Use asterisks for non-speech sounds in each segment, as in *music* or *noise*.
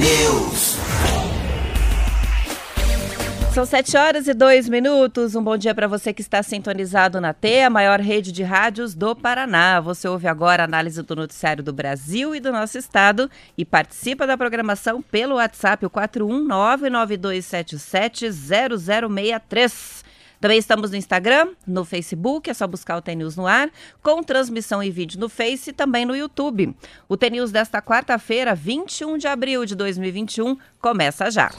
T-News. São 7 horas e 2 minutos. Um bom dia para você que está sintonizado na T, a maior rede de rádios do Paraná. Você ouve agora a análise do noticiário do Brasil e do nosso estado e participa da programação pelo WhatsApp, o 41992770063. Também estamos no Instagram, no Facebook, é só buscar o TNews no ar, com transmissão em vídeo no Face e também no YouTube. O TNews desta quarta-feira, 21 de abril de 2021, começa já.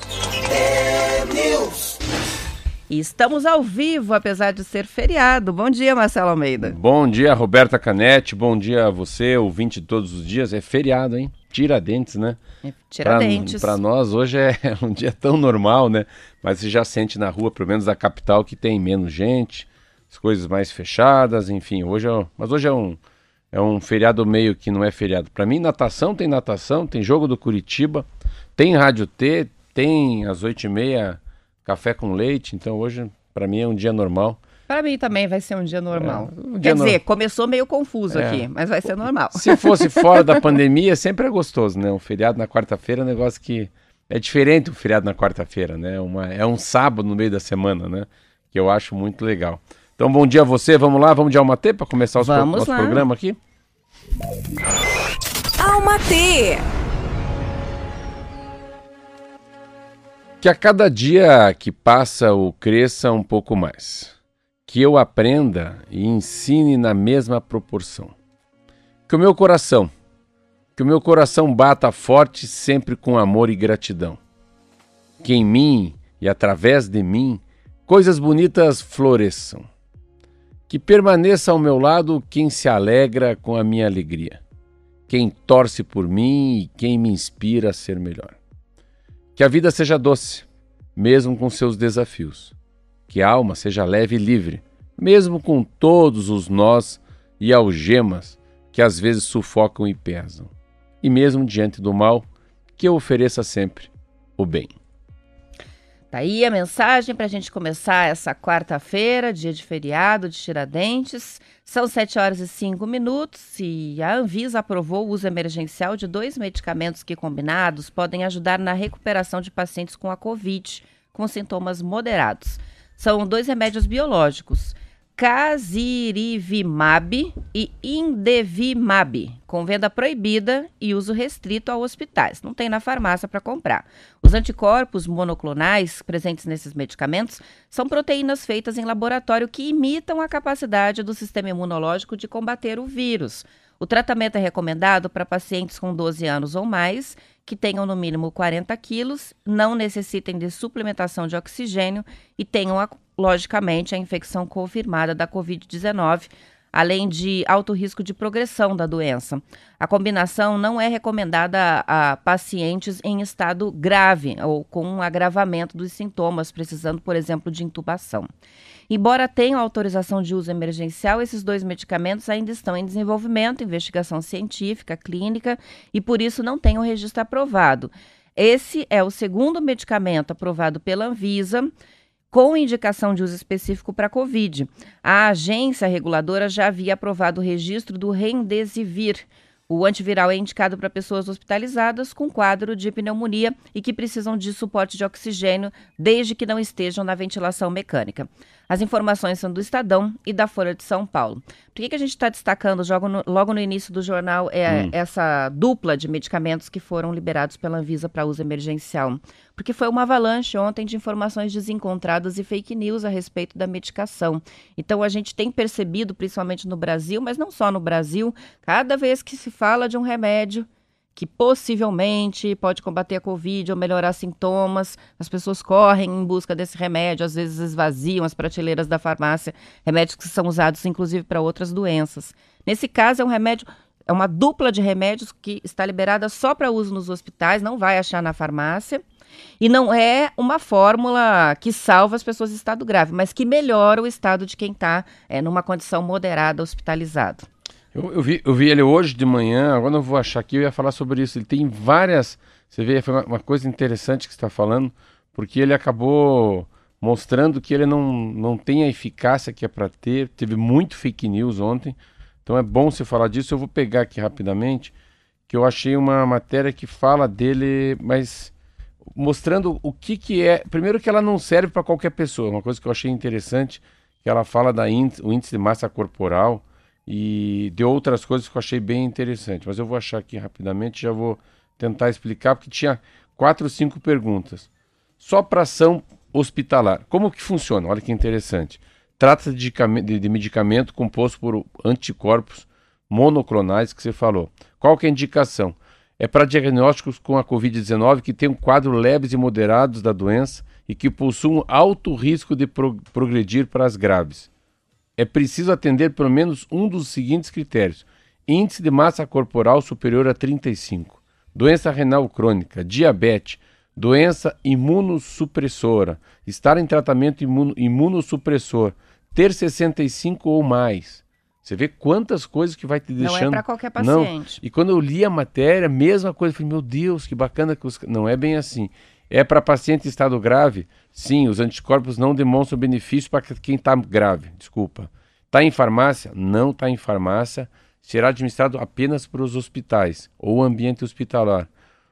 E estamos ao vivo, apesar de ser feriado. Bom dia, Marcelo Almeida. Bom dia, Roberta Canete. Bom dia a você, ouvinte todos os dias. É feriado, hein? Tiradentes, né? É, Tiradentes. Para nós hoje é *laughs* um dia tão normal, né? Mas você já sente na rua, pelo menos a capital, que tem menos gente, as coisas mais fechadas, enfim. Hoje é, mas hoje é um, é um feriado meio que não é feriado. Para mim, natação tem natação, tem jogo do Curitiba, tem Rádio T, tem às oito e meia café com leite. Então hoje, para mim, é um dia normal. Para mim também vai ser um dia normal. É, um Quer dia dizer, no- começou meio confuso É. aqui, mas vai ser normal. Se fosse *laughs* fora da pandemia, sempre é gostoso, né? Um feriado na quarta-feira é um negócio que é diferente um feriado na quarta-feira, né? Uma, é um sábado no meio da semana, né? Que eu acho muito legal. Então, bom dia a você. Vamos lá, vamos de Alma T para começar os pro- nosso lá. programa aqui? Alma T. Que a cada dia que passa eu cresça um pouco mais. Que eu aprenda e ensine na mesma proporção. Que o meu coração, que o meu coração bata forte sempre com amor e gratidão. Que em mim e através de mim coisas bonitas floresçam. Que permaneça ao meu lado quem se alegra com a minha alegria. Quem torce por mim e quem me inspira a ser melhor. Que a vida seja doce, mesmo com seus desafios. Que a alma seja leve e livre, mesmo com todos os nós e algemas que às vezes sufocam e pesam. E mesmo diante do mal, que eu ofereça sempre o bem. Tá aí a mensagem para a gente começar essa quarta-feira, dia de feriado de Tiradentes. São 7 horas e 5 minutos e a Anvisa aprovou o uso emergencial de dois medicamentos que, combinados, podem ajudar na recuperação de pacientes com a Covid, com sintomas moderados. São dois remédios biológicos, Casirivimab e Indevimab, com venda proibida e uso restrito a hospitais. Não tem na farmácia para comprar. Os anticorpos monoclonais presentes nesses medicamentos são proteínas feitas em laboratório que imitam a capacidade do sistema imunológico de combater o vírus. O tratamento é recomendado para pacientes com 12 anos ou mais, que tenham no mínimo 40 quilos, não necessitem de suplementação de oxigênio e tenham, logicamente, a infecção confirmada da Covid-19, além de alto risco de progressão da doença. A combinação não é recomendada a, a pacientes em estado grave ou com um agravamento dos sintomas, precisando, por exemplo, de intubação. Embora tenham autorização de uso emergencial, esses dois medicamentos ainda estão em desenvolvimento, investigação científica, clínica e por isso não têm o registro aprovado. Esse é o segundo medicamento aprovado pela Anvisa com indicação de uso específico para Covid. A agência reguladora já havia aprovado o registro do Remdesivir. O antiviral é indicado para pessoas hospitalizadas com quadro de pneumonia e que precisam de suporte de oxigênio desde que não estejam na ventilação mecânica. As informações são do Estadão e da Folha de São Paulo. Por que, que a gente está destacando logo no, logo no início do jornal é, essa dupla de medicamentos que foram liberados pela Anvisa para uso emergencial? Porque foi uma avalanche ontem de informações desencontradas e fake news a respeito da medicação. Então a gente tem percebido, principalmente no Brasil, mas não só no Brasil, cada vez que se fala de um remédio que possivelmente pode combater a Covid ou melhorar sintomas. As pessoas correm em busca desse remédio, às vezes esvaziam as prateleiras da farmácia, remédios que são usados inclusive para outras doenças. Nesse caso, é um remédio, é uma dupla de remédios que está liberada só para uso nos hospitais, não vai achar na farmácia. E não é uma fórmula que salva as pessoas em estado grave, mas que melhora o estado de quem está é, numa condição moderada hospitalizado. Eu, eu, vi, eu vi ele hoje de manhã, agora eu vou achar aqui, eu ia falar sobre isso. Ele tem várias. Você vê, foi uma, uma coisa interessante que você está falando, porque ele acabou mostrando que ele não, não tem a eficácia que é para ter. Teve muito fake news ontem, então é bom você falar disso. Eu vou pegar aqui rapidamente, que eu achei uma matéria que fala dele, mas mostrando o que, que é. Primeiro, que ela não serve para qualquer pessoa, uma coisa que eu achei interessante, que ela fala da índice, o índice de massa corporal e de outras coisas que eu achei bem interessante. Mas eu vou achar aqui rapidamente, já vou tentar explicar, porque tinha quatro cinco perguntas. Só para ação hospitalar. Como que funciona? Olha que interessante. Trata-se de, de, medicamento composto por anticorpos monoclonais que você falou. Qual que é a indicação? É para diagnósticos com a Covid-19 que tem um quadro leves e moderados da doença e que possuem alto risco de pro progredir para as graves é preciso atender pelo menos um dos seguintes critérios: índice de massa corporal superior a 35, doença renal crônica, diabetes, doença imunossupressora, estar em tratamento imuno, imunossupressor, ter 65 ou mais. Você vê quantas coisas que vai te deixando. Não é para qualquer paciente. Não. E quando eu li a matéria, mesma coisa, eu falei, meu Deus, que bacana que os... Não é bem assim. É para paciente em estado grave? Sim, os anticorpos não demonstram benefício para quem está grave. Desculpa. Está em farmácia? Não está em farmácia. Será administrado apenas para os hospitais ou ambiente hospitalar.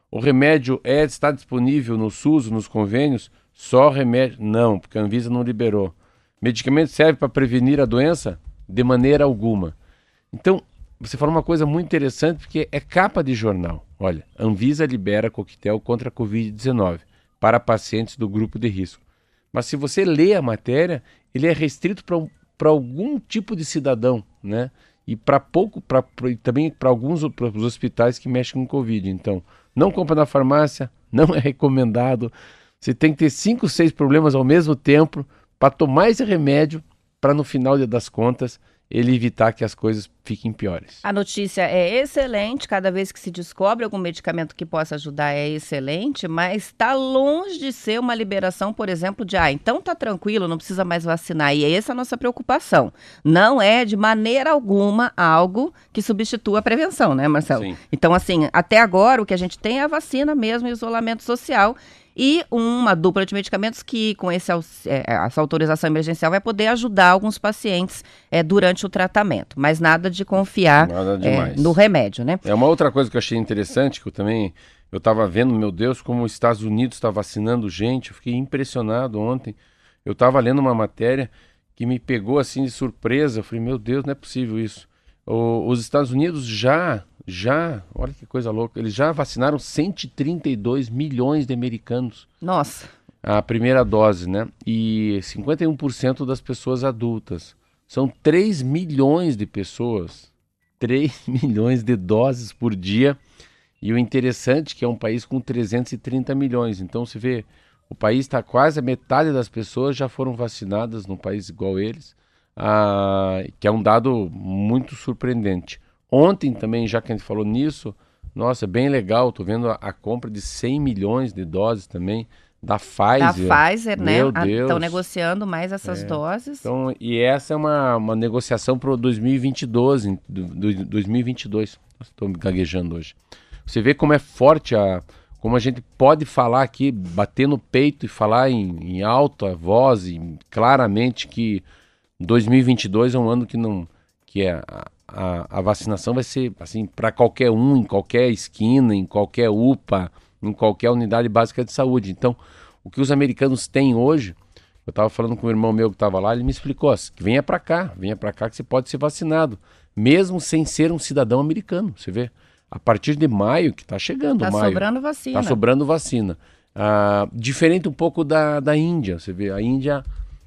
O remédio é, está disponível no SUS, nos convênios? Só remédio? Não, porque a Anvisa não liberou. Medicamento serve para prevenir a doença? De maneira alguma. Então, você falou uma coisa muito interessante, porque é capa de jornal. Olha, Anvisa libera coquetel contra a Covid-19 para pacientes do grupo de risco. Mas se você lê a matéria, ele é restrito para algum tipo de cidadão, né? E para pouco, pra, pra, também para alguns pra, hospitais que mexem com Covid. Então, não compra na farmácia, *laughs* não é recomendado. Você tem que ter cinco, seis problemas ao mesmo tempo para tomar esse remédio, para no final das contas ele evitar que as coisas fiquem piores. A notícia é excelente, cada vez que se descobre algum medicamento que possa ajudar é excelente, mas está longe de ser uma liberação, por exemplo, de ah, então tá tranquilo, não precisa mais vacinar. E essa é a nossa preocupação. Não é de maneira alguma algo que substitua a prevenção, né, Marcelo? Sim. Então, assim, até agora o que a gente tem é a vacina mesmo, isolamento social e uma dupla de medicamentos que, com esse, é, essa autorização emergencial, vai poder ajudar alguns pacientes é, durante o tratamento, mas nada de confiar nada é, no remédio, né? É uma outra coisa que eu achei interessante, que eu também eu estava vendo, meu Deus, como os Estados Unidos está vacinando gente, eu fiquei impressionado ontem. Eu estava lendo uma matéria que me pegou assim de surpresa, eu falei, meu Deus, não é possível isso. O, os Estados Unidos já já, olha que coisa louca, eles já vacinaram 132 milhões de americanos. Nossa. A primeira dose, né? E 51% das pessoas adultas. São 3 milhões de pessoas. 3 *laughs* milhões de doses por dia. E o interessante é que é um país com 330 milhões. Então se vê, o país está quase a metade das pessoas já foram vacinadas num país igual eles, ah, que é um dado muito surpreendente. Ontem também, já que a gente falou nisso, nossa, bem legal, tô vendo a, a compra de 100 milhões de doses também da Pfizer. Da Pfizer, né? Estão negociando mais essas é. doses. Então, e essa é uma, uma negociação para o 2022, do, do, 2022. Estou gaguejando hoje. Você vê como é forte a, como a gente pode falar aqui, bater no peito e falar em, em alta voz e claramente que 2022 é um ano que não que é a, a vacinação vai ser assim para qualquer um, em qualquer esquina, em qualquer UPA, em qualquer unidade básica de saúde. Então, o que os americanos têm hoje, eu estava falando com o irmão meu que estava lá, ele me explicou que venha para cá, venha para cá que você pode ser vacinado, mesmo sem ser um cidadão americano. Você vê, a partir de maio, que está chegando tá maio. Está sobrando vacina. Está sobrando vacina. Ah, diferente um pouco da, da Índia. Você vê, a Índia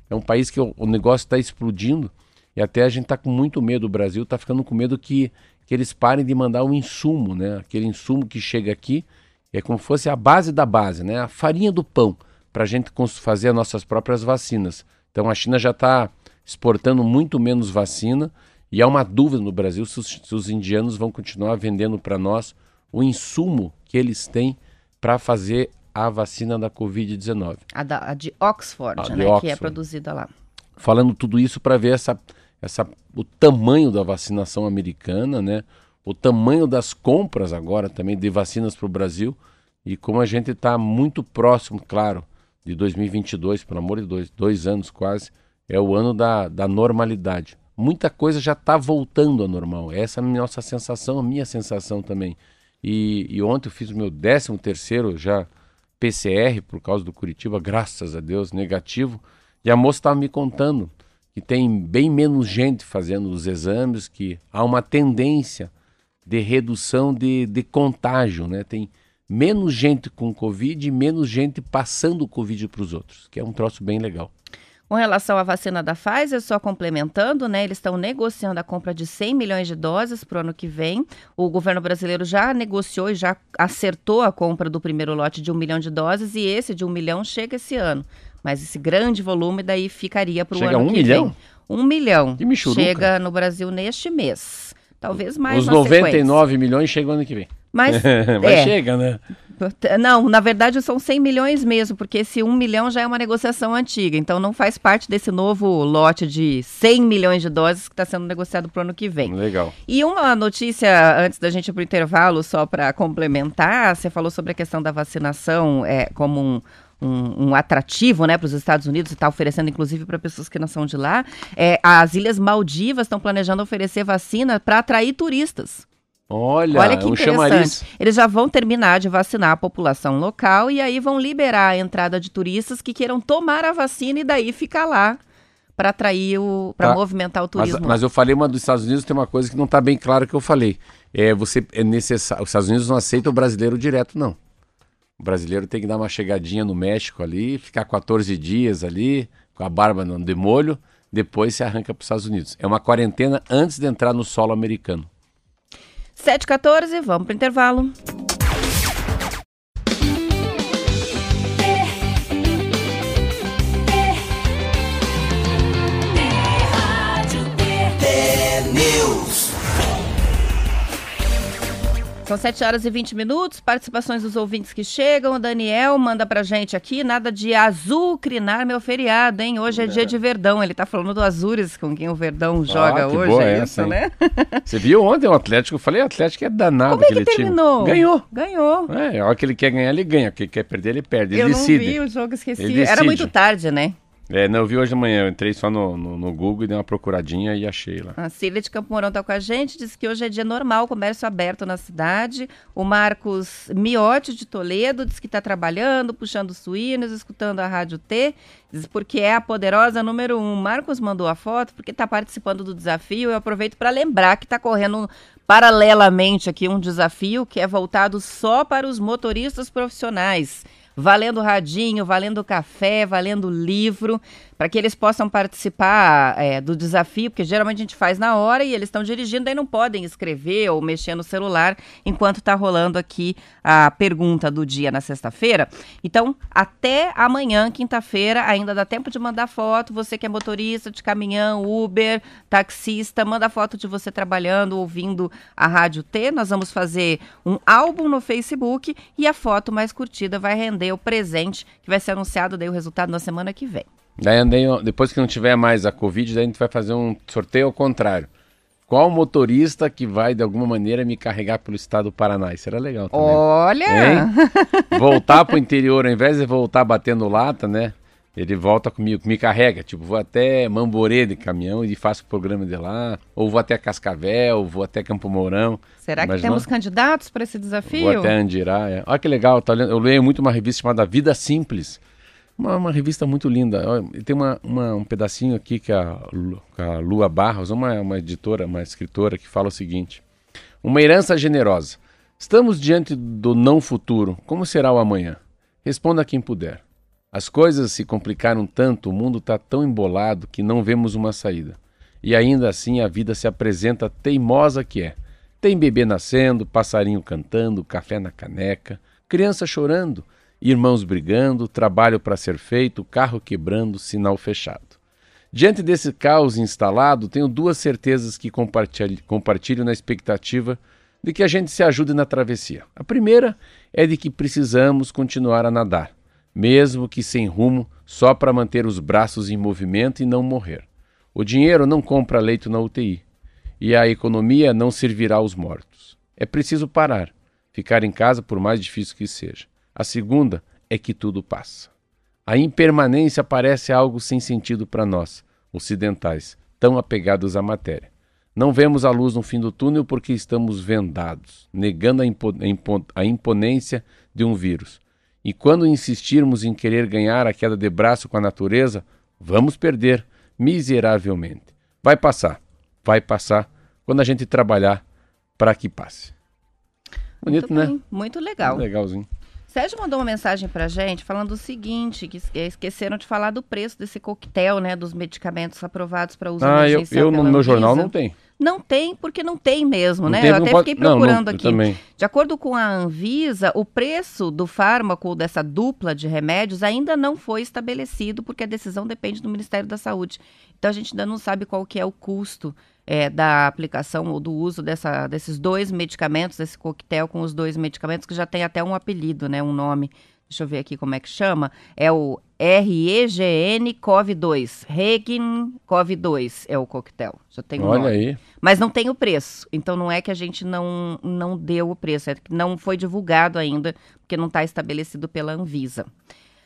é um país que o, o negócio está explodindo. E até a gente está com muito medo, o Brasil está ficando com medo que, que eles parem de mandar um insumo, né? Aquele insumo que chega aqui é como se fosse a base da base, né? A farinha do pão para a gente fazer as nossas próprias vacinas. Então a China já está exportando muito menos vacina e há uma dúvida no Brasil se os, se os indianos vão continuar vendendo para nós o insumo que eles têm para fazer a vacina da Covid-19. A, a, de Oxford, A de né? Que é Oxford. produzida lá. Falando tudo isso para ver essa, essa, o tamanho da vacinação americana, né? o tamanho das compras agora também de vacinas para o Brasil e como a gente está muito próximo, claro, de 2022, pelo amor de Deus, dois anos quase, é o ano da, da normalidade. Muita coisa já está voltando ao normal. Essa é a nossa sensação, a minha sensação também. E, e ontem eu fiz o meu 13 terceiro já PCR por causa do Curitiba, graças a Deus, negativo. E a moça estava me contando que tem bem menos gente fazendo os exames, que há uma tendência de redução de, de contágio, né? Tem menos gente com Covid e menos gente passando o Covid para os outros, que é um troço bem legal. Com relação à vacina da Pfizer, só complementando, né? Eles estão negociando a compra de 100 milhões de doses para o ano que vem. O governo brasileiro já negociou e já acertou a compra do primeiro lote de um milhão de doses e esse de um milhão chega esse ano. Mas esse grande volume daí ficaria para o Chega ano a um que milhão? vem. Um milhão. Que michuruca. Chega no Brasil neste mês. Talvez mais Os na 99 milhões chegam ano que vem. sequência. Mas, *laughs* Mas é, chega, né? não, na verdade são 100 milhões mesmo, porque esse 1 milhão já é uma negociação antiga, então não faz parte desse novo lote de 100 milhões de doses que está sendo negociado para o ano que vem. Legal. E uma notícia antes da gente ir para o intervalo, só para complementar, você falou sobre a questão da vacinação é, como um, um, um atrativo né, para os Estados Unidos está oferecendo, inclusive, para pessoas que não são de lá. É, as Ilhas Maldivas estão planejando oferecer vacina para atrair turistas. Olha, Olha que é um interessante. Eles já vão terminar de vacinar a população local e aí vão liberar a entrada de turistas que queiram tomar a vacina e daí ficar lá para atrair o, para Tá. movimentar o Mas, turismo. mas eu falei uma dos Estados Unidos, tem uma coisa que não está bem clara que eu falei. É, você é necessário. Os Estados Unidos não aceitam o brasileiro direto, não. O brasileiro tem que dar uma chegadinha no México ali, ficar 14 dias ali, com a barba no- de molho, depois se arranca para os Estados Unidos. É uma quarentena antes de entrar no solo americano. 7h14, vamos para o intervalo. São 7 horas e 20 minutos, participações dos ouvintes que chegam. O Daniel manda pra gente aqui, nada de azucrinar meu feriado, hein? Hoje é, dia de Verdão. Ele tá falando do Azures, com quem o Verdão joga Ah, que hoje, boa é essa, isso, hein? né? *laughs* Você viu ontem o Atlético? Eu falei, o Atlético é danado Como é que aquele time. terminou? Ganhou. Ganhou. É, a hora que ele quer ganhar, ele ganha. O que ele quer perder, ele perde. Ele Eu decide. não vi o jogo, esqueci. Era muito tarde, né? É, não, eu vi hoje de manhã. Eu entrei só no, no, no Google e dei uma procuradinha e achei lá. A Cília de Campo Mourão tá com a gente, diz que hoje é dia normal, comércio aberto na cidade. O Marcos Miotti de Toledo diz que está trabalhando, puxando suínos, escutando a Rádio T, diz porque é a poderosa número um. Marcos mandou a foto porque está participando do desafio. Eu aproveito para lembrar que está correndo paralelamente aqui um desafio que é voltado só para os motoristas profissionais. Valendo radinho, valendo café, valendo livro, para que eles possam participar é, do desafio, porque geralmente a gente faz na hora e eles estão dirigindo, daí não podem escrever ou mexer no celular enquanto está rolando aqui a pergunta do dia na sexta-feira. Então, até amanhã, quinta-feira, ainda dá tempo de mandar foto. Você que é motorista de caminhão, Uber, taxista, manda foto de você trabalhando, ouvindo a Rádio T. Nós vamos fazer um álbum no Facebook e a foto mais curtida vai render o presente que vai ser anunciado daí o resultado na semana que vem. Daí andei, depois que não tiver mais a Covid, daí a gente vai fazer um sorteio ao contrário. Qual motorista que vai, de alguma maneira, me carregar pelo estado do Paraná? Isso era legal também. Olha! Hein? Voltar pro interior, ao invés de voltar batendo lata, né? Ele volta comigo, me carrega. Tipo, vou até Mamborê de caminhão e faço o programa de lá. Ou vou até Cascavel, ou vou até Campo Mourão. Será que temos candidatos para esse desafio? Vou até Andirá. É. Olha que legal, tá olhando- eu leio muito uma revista chamada Vida Simples. Uma, uma revista muito linda. Tem uma, uma- um pedacinho aqui que a, a Lua Barros, uma, uma editora, uma escritora, que fala o seguinte: Uma herança generosa. Estamos diante do não futuro. Como será o amanhã? Responda quem puder. As coisas se complicaram tanto, o mundo está tão embolado que não vemos uma saída. E ainda assim a vida se apresenta teimosa que é. Tem bebê nascendo, passarinho cantando, café na caneca, criança chorando, irmãos brigando, trabalho para ser feito, carro quebrando, sinal fechado. Diante desse caos instalado, tenho duas certezas que compartilho, compartilho na expectativa de que a gente se ajude na travessia. A primeira é de que precisamos continuar a nadar, mesmo que sem rumo, só para manter os braços em movimento e não morrer. O dinheiro não compra leito na UTI e a economia não servirá aos mortos. É preciso parar, ficar em casa por mais difícil que seja. A segunda é que tudo passa. A impermanência parece algo sem sentido para nós, ocidentais, tão apegados à matéria. Não vemos a luz no fim do túnel porque estamos vendados, negando a, impo a imponência de um vírus. E quando insistirmos em querer ganhar a queda de braço com a natureza, vamos perder miseravelmente. Vai passar, vai passar quando a gente trabalhar para que passe. Bonito, Muito né? Muito legal. Legalzinho. Sérgio mandou uma mensagem pra gente falando o seguinte, que esqueceram de falar do preço desse coquetel, né, dos medicamentos aprovados para uso ah, eu, eu no meu jornal não tem. Não tem, porque não tem mesmo, não né? Tem, eu até pode... fiquei procurando não, não, aqui. Também. De acordo com a Anvisa, o preço do fármaco dessa dupla de remédios ainda não foi estabelecido, porque a decisão depende do Ministério da Saúde. Então a gente ainda não sabe qual que é o custo é, da aplicação ou do uso dessa, desses dois medicamentos, desse coquetel com os dois medicamentos, que já tem até um apelido, né? Um nome. Deixa eu ver aqui como é que chama. É o REGN COV2. Regen COV2 é o coquetel. Já tem um Olha nome. aí. Mas não tem o preço. Então não é que a gente não, não deu o preço, é que não foi divulgado ainda, porque não está estabelecido pela Anvisa.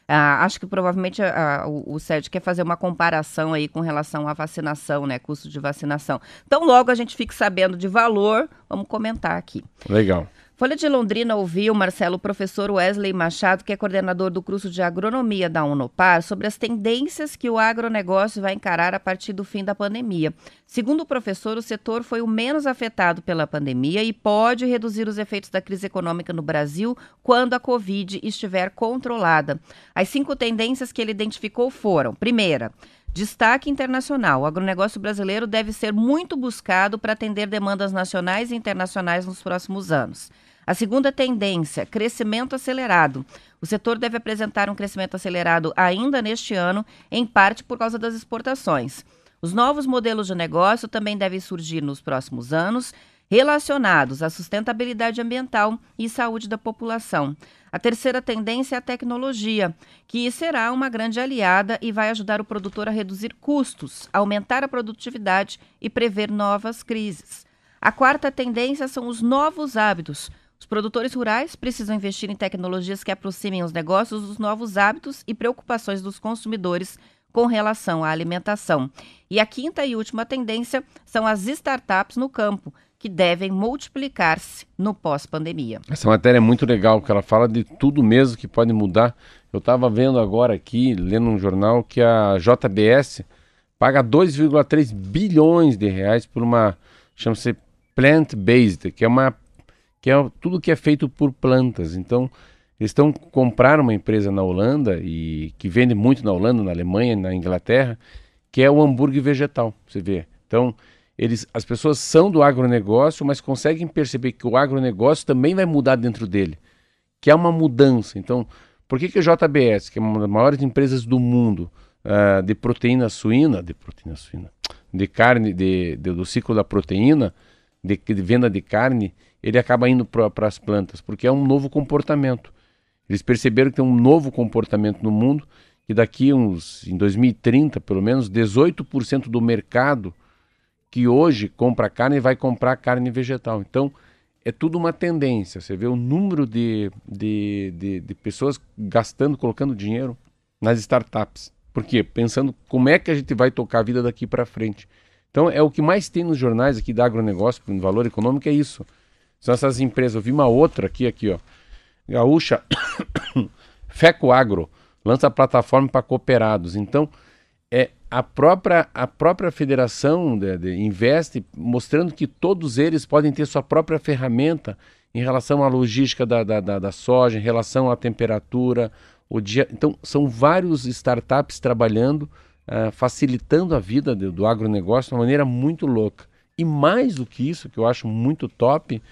Ah, acho que provavelmente ah, o, o quer fazer uma comparação aí com relação à vacinação, né? Custo de vacinação. Então, logo a gente fique sabendo de valor, vamos comentar aqui. Legal. Folha de Londrina ouviu, Marcelo, o professor Wesley Machado, que é coordenador do curso de agronomia da Unopar, sobre as tendências que o agronegócio vai encarar a partir do fim da pandemia. Segundo o professor, o setor foi o menos afetado pela pandemia e pode reduzir os efeitos da crise econômica no Brasil quando a Covid estiver controlada. As cinco tendências que ele identificou foram: primeira, Destaque internacional. O agronegócio brasileiro deve ser muito buscado para atender demandas nacionais e internacionais nos próximos anos. A segunda tendência, crescimento acelerado. O setor deve apresentar um crescimento acelerado ainda neste ano, em parte por causa das exportações. Os novos modelos de negócio também devem surgir nos próximos anos, relacionados à sustentabilidade ambiental e saúde da população. A terceira tendência é a tecnologia, que será uma grande aliada e vai ajudar o produtor a reduzir custos, aumentar a produtividade e prever novas crises. A quarta tendência são os novos hábitos. Os produtores rurais precisam investir em tecnologias que aproximem os negócios dos novos hábitos e preocupações dos consumidores com relação à alimentação. E a quinta e última tendência são as startups no campo, que devem multiplicar-se no pós-pandemia. Essa matéria é muito legal, porque ela fala de tudo mesmo que pode mudar. Eu estava vendo agora aqui, lendo um jornal, que a JBS paga 2,3 bilhões de reais por uma, chama-se plant-based, que é uma que é tudo que é feito por plantas. Então, eles estão comprar uma empresa na Holanda e que vende muito na Holanda, na Alemanha, na Inglaterra, que é o hambúrguer vegetal. Você vê. Então, eles, as pessoas são do agronegócio, mas conseguem perceber que o agronegócio também vai mudar dentro dele, que é uma mudança. Então, por que, que a JBS, que é uma das maiores empresas do mundo uh, de proteína suína, de proteína suína, de carne, de, de do ciclo da proteína, de, de venda de carne, ele acaba indo para as plantas, porque é um novo comportamento. Eles perceberam que tem um novo comportamento no mundo, que daqui uns, em 2030, pelo menos, 18% do mercado que hoje compra carne vai comprar carne vegetal. Então, é tudo uma tendência. Você vê o número de, de, de, de pessoas gastando, colocando dinheiro nas startups. Por quê? Pensando como é que a gente vai tocar a vida daqui para frente. Então, é o que mais tem nos jornais aqui da agronegócio, no valor econômico, é isso. São essas empresas. Eu vi uma outra aqui, aqui, ó. Gaúcha *coughs* Feco Agro lança plataforma para cooperados. Então, é a própria, a própria federação de, de, investe mostrando que todos eles podem ter sua própria ferramenta em relação à logística da, da, da, da soja, em relação à temperatura, o dia. Então, são vários startups trabalhando, uh, facilitando a vida do, do agronegócio de uma maneira muito louca. E mais do que isso, que eu acho muito top,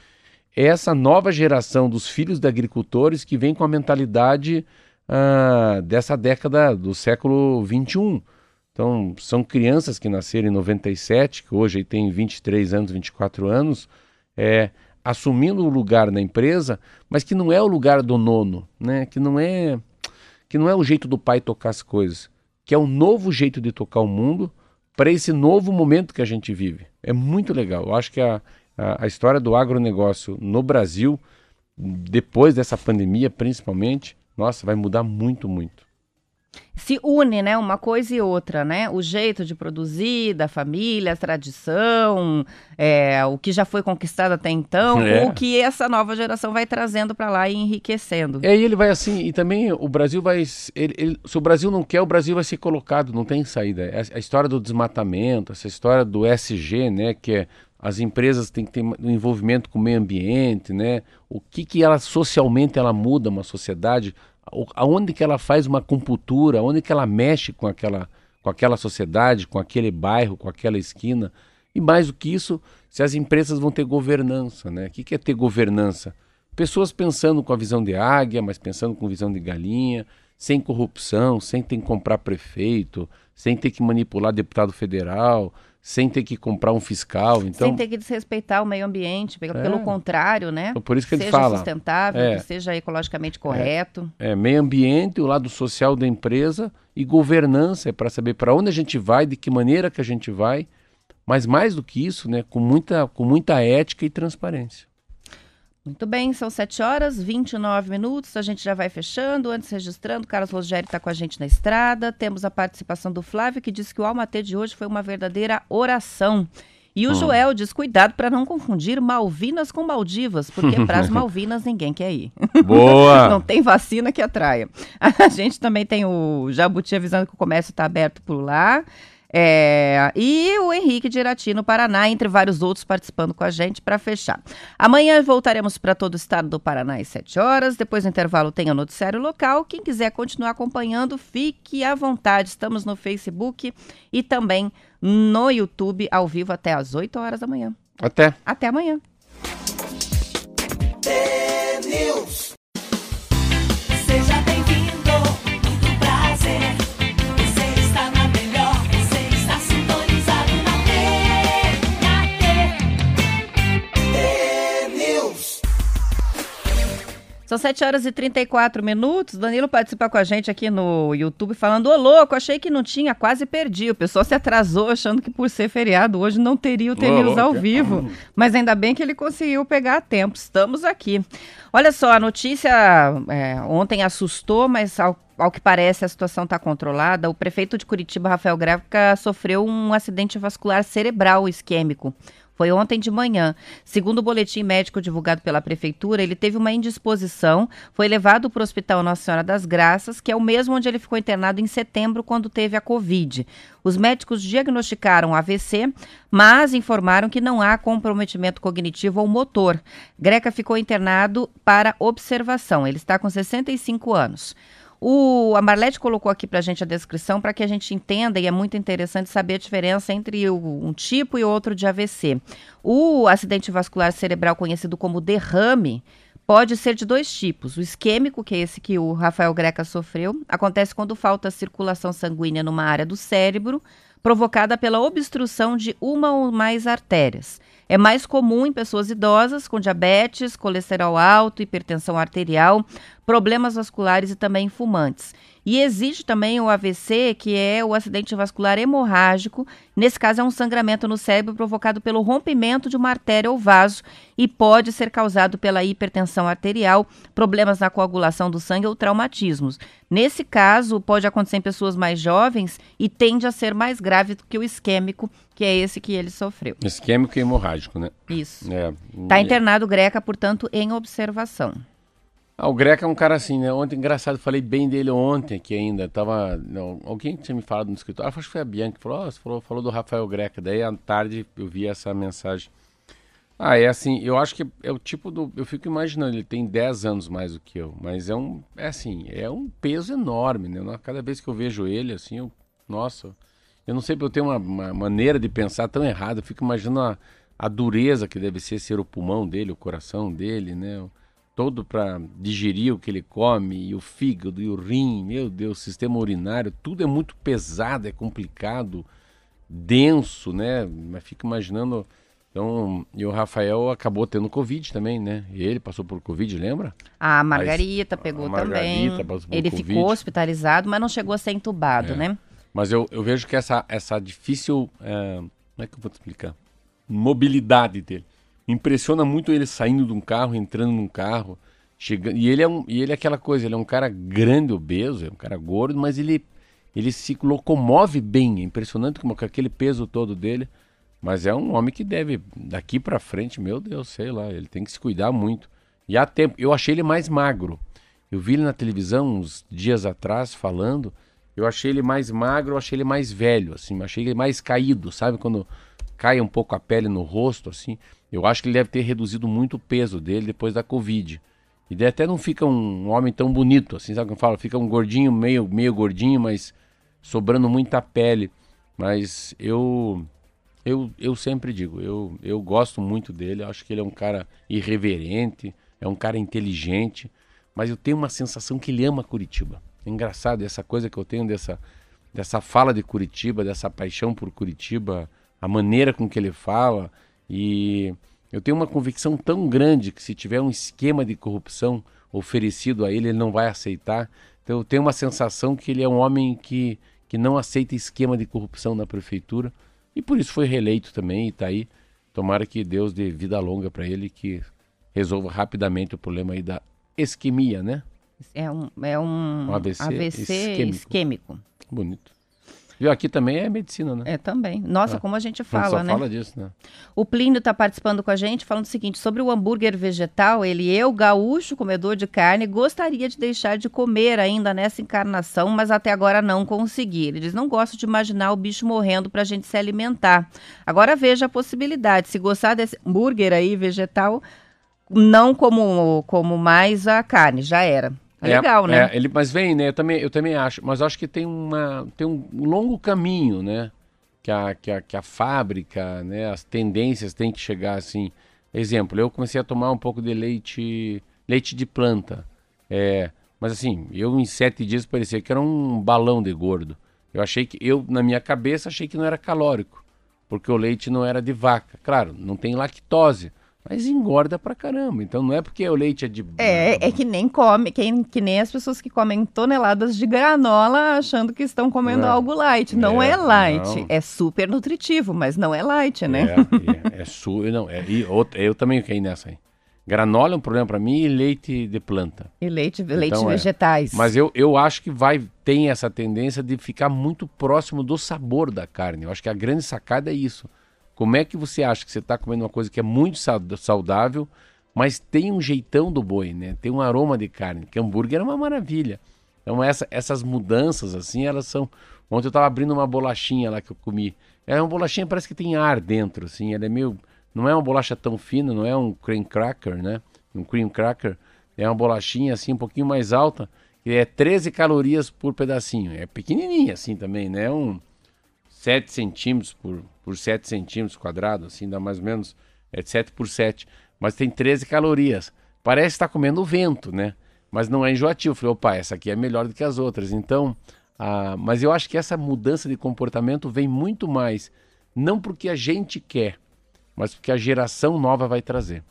é essa nova geração dos filhos de agricultores que vem com a mentalidade ah, dessa década do século 21. Então, são crianças que nasceram em 97, que hoje têm 23 anos, 24 anos, é, assumindo o lugar na empresa, mas que não é o lugar do nono, né? que, não é, que não é o jeito do pai tocar as coisas, que é um novo jeito de tocar o mundo para esse novo momento que a gente vive. É muito legal. Eu acho que a, a, a história do agronegócio no Brasil, depois dessa pandemia principalmente, nossa, vai mudar muito, muito se une, né, uma coisa e outra, né? O jeito de produzir, da família, a tradição, é, o que já foi conquistado até então, é. o que essa nova geração vai trazendo para lá e enriquecendo. É, e ele vai assim, e também o Brasil vai, ele, ele, se o Brasil não quer, o Brasil vai ser colocado, não tem saída. É a história do desmatamento, essa história do SG, né, que é as empresas têm que ter um envolvimento com o meio ambiente, né? O que que ela socialmente ela muda uma sociedade? Aonde que ela faz uma compultura, aonde que ela mexe com aquela, com aquela sociedade, com aquele bairro, com aquela esquina. E mais do que isso, se as empresas vão ter governança, né? O que, que é ter governança? Pessoas pensando com a visão de águia, mas pensando com visão de galinha, sem corrupção, sem ter que comprar prefeito, sem ter que manipular deputado federal, sem ter que comprar um fiscal. Então... Sem ter que desrespeitar o meio ambiente, pelo, é. pelo contrário, né? Então, por isso que seja ele fala. sustentável, é. que seja ecologicamente correto. É. é, meio ambiente, o lado social da empresa e governança, é para saber para onde a gente vai, de que maneira que a gente vai, mas mais do que isso, né, com muita, com muita ética e transparência. Muito bem, são 7 horas 29 minutos, a gente já vai fechando. Antes registrando, Carlos Rogério está com a gente na estrada. Temos a participação do Flávio, que disse que o Almatê de hoje foi uma verdadeira oração. E o hum. Joel diz: cuidado para não confundir Malvinas com Maldivas, porque *laughs* para as Malvinas ninguém quer ir. Boa! *laughs* não tem vacina que atraia. *laughs* A gente também tem o Jabuti avisando que o comércio está aberto por lá. É, e o Henrique de Irati, no Paraná, entre vários outros, participando com a gente para fechar. Amanhã voltaremos para todo o estado do Paraná às 7 horas. Depois do intervalo tem o noticiário local. Quem quiser continuar acompanhando, fique à vontade. Estamos no Facebook e também no YouTube, ao vivo, até às 8 horas da manhã. Até. Até amanhã. São 7 horas e 34 minutos. Danilo participa com a gente aqui no YouTube falando: Ô louco, achei que não tinha, quase perdi. O pessoal se atrasou achando que por ser feriado hoje não teria o Tenews ao vivo. *laughs* Mas ainda bem que ele conseguiu pegar a tempo. Estamos aqui. Olha só, a notícia é, ontem assustou, mas ao ao que parece, a situação está controlada. O prefeito de Curitiba, Rafael Greca, sofreu um acidente vascular cerebral isquêmico. Foi ontem de manhã. Segundo o boletim médico divulgado pela prefeitura, ele teve uma indisposição, foi levado para o Hospital Nossa Senhora das Graças, que é o mesmo onde ele ficou internado em setembro, quando teve a Covid. Os médicos diagnosticaram AVC, mas informaram que não há comprometimento cognitivo ou motor. Greca ficou internado para observação. Ele está com 65 anos. O, a Marlete colocou aqui para a gente a descrição para que a gente entenda, e é muito interessante saber a diferença entre o, um tipo e outro de AVC. O acidente vascular cerebral, conhecido como derrame, pode ser de dois tipos. O isquêmico, que é esse que o Rafael Greca sofreu, acontece quando falta circulação sanguínea numa área do cérebro, provocada pela obstrução de uma ou mais artérias. É mais comum em pessoas idosas com diabetes, colesterol alto, hipertensão arterial, problemas vasculares e também fumantes. E existe também o AVC, que é o acidente vascular hemorrágico. Nesse caso, é um sangramento no cérebro provocado pelo rompimento de uma artéria ou vaso e pode ser causado pela hipertensão arterial, problemas na coagulação do sangue ou traumatismos. Nesse caso, pode acontecer em pessoas mais jovens e tende a ser mais grave do que o isquêmico, que é esse que ele sofreu. Isquêmico e hemorrágico, né? Isso. Está é. Tá internado Greca, portanto, em observação. Ah, o Greca é um cara assim, né? Ontem, engraçado, falei bem dele ontem aqui ainda. Tava. Não, alguém tinha me falado no escritório, acho que foi a Bianca, que falou, oh, falou, falou do Rafael Greca. Daí à tarde eu vi essa mensagem. Ah, é assim, eu acho que é o tipo do. Eu fico imaginando, ele tem 10 anos mais do que eu, mas é um. É assim, é um peso enorme, né? Cada vez que eu vejo ele, assim, eu. Nossa. Eu não sei, eu tenho uma, uma maneira de pensar tão errada. Eu fico imaginando a, a dureza que deve ser ser o pulmão dele, o coração dele, né? Todo para digerir o que ele come, e o fígado, e o rim, meu Deus, sistema urinário, tudo é muito pesado, é complicado, denso, né? Mas fico imaginando. Então, e o Rafael acabou tendo Covid também, né? E ele passou por Covid, lembra? A Margarita pegou a Margarita também. passou por Ele Covid. ficou hospitalizado, mas não chegou a ser entubado, É. né? Mas eu, eu vejo que essa, essa difícil. é, como é que eu vou te explicar? Mobilidade dele. Impressiona muito ele saindo de um carro, entrando num carro. Chegando, e ele é um, e ele é aquela coisa, ele é um cara grande, obeso, é um cara gordo, mas ele, ele se locomove bem. É impressionante como com aquele peso todo dele. Mas é um homem que deve, daqui pra frente, meu Deus, sei lá, ele tem que se cuidar muito. E há tempo, eu achei ele mais magro. Eu vi ele na televisão uns dias atrás falando. Eu achei ele mais magro, eu achei ele mais velho, assim, achei ele mais caído, sabe? Quando cai um pouco a pele no rosto, assim. Eu acho que ele deve ter reduzido muito o peso dele depois da Covid. E daí até não fica um homem tão bonito, assim, sabe o que eu falo? Fica um gordinho, meio, meio gordinho, mas sobrando muita pele. Mas eu eu, eu sempre digo, eu, eu gosto muito dele, acho que ele é um cara irreverente, é um cara inteligente, mas eu tenho uma sensação que ele ama Curitiba. É engraçado essa coisa que eu tenho dessa, dessa fala de Curitiba, dessa paixão por Curitiba, a maneira com que ele fala, e eu tenho uma convicção tão grande que se tiver um esquema de corrupção oferecido a ele, ele não vai aceitar. Então eu tenho uma sensação que ele é um homem que, que não aceita esquema de corrupção na prefeitura. E por isso foi reeleito também e está aí. Tomara que Deus dê vida longa para ele que resolva rapidamente o problema aí da isquemia, né? É um, é um, Um AVC isquêmico. isquêmico. Bonito. Viu? Aqui também é medicina, né? É também. Nossa, Ah, como a gente A gente fala, só né? fala disso, né? O Plínio está participando com a gente, falando o seguinte, sobre o hambúrguer vegetal, ele, eu, gaúcho, comedor de carne, gostaria de deixar de comer ainda nessa encarnação, mas até agora não consegui. Ele diz, não gosto de imaginar o bicho morrendo para a gente se alimentar. Agora veja a possibilidade, se gostar desse hambúrguer aí vegetal, não como, como mais a carne, já era. É legal, né? é, ele, mas vem, né? Eu também, eu também acho. Mas acho que tem, uma, tem um longo caminho, né? Que a, que, a, que a fábrica, né? As tendências têm que chegar assim. Exemplo, eu comecei a tomar um pouco de leite, leite de planta. É, mas assim, eu em sete dias parecia que era um balão de gordo. Eu achei que, eu na minha cabeça achei que não era calórico, porque o leite não era de vaca. Claro, não tem lactose, mas engorda pra caramba. Então não é porque o leite é de É, é que nem come, que, que nem as pessoas que comem toneladas de granola achando que estão comendo Não. algo light. Não é, É, light, não. é super nutritivo, mas não é light, né? É, é, é su... não, é, e outra, eu também caí nessa aí. Granola é um problema pra mim e leite de planta. E leite, leite Então, é. vegetais. Mas eu, eu acho que vai tem essa tendência de ficar muito próximo do sabor da carne. Eu acho que a grande sacada é isso. Como é que você acha que você está comendo uma coisa que é muito sau- saudável, mas tem um jeitão do boi, né? Tem um aroma de carne, que hambúrguer é uma maravilha. Então essa- essas mudanças assim, elas são. Ontem eu estava abrindo uma bolachinha lá que eu comi. É uma bolachinha parece que tem ar dentro, assim. Ela é meio, não é uma bolacha tão fina, não é um cream cracker, né? Um cream cracker é uma bolachinha assim um pouquinho mais alta, que é 13 calorias por pedacinho. É pequenininha assim também, né? Um 7 centímetros por, por 7 centímetros quadrado, assim, dá mais ou menos é de 7 por 7. Mas tem 13 calorias. Parece estar comendo vento, né? Mas não é enjoativo. Eu falei, opa, essa aqui é melhor do que as outras. Então, ah, mas eu acho que essa mudança de comportamento vem muito mais, não porque a gente quer, mas porque a geração nova vai trazer.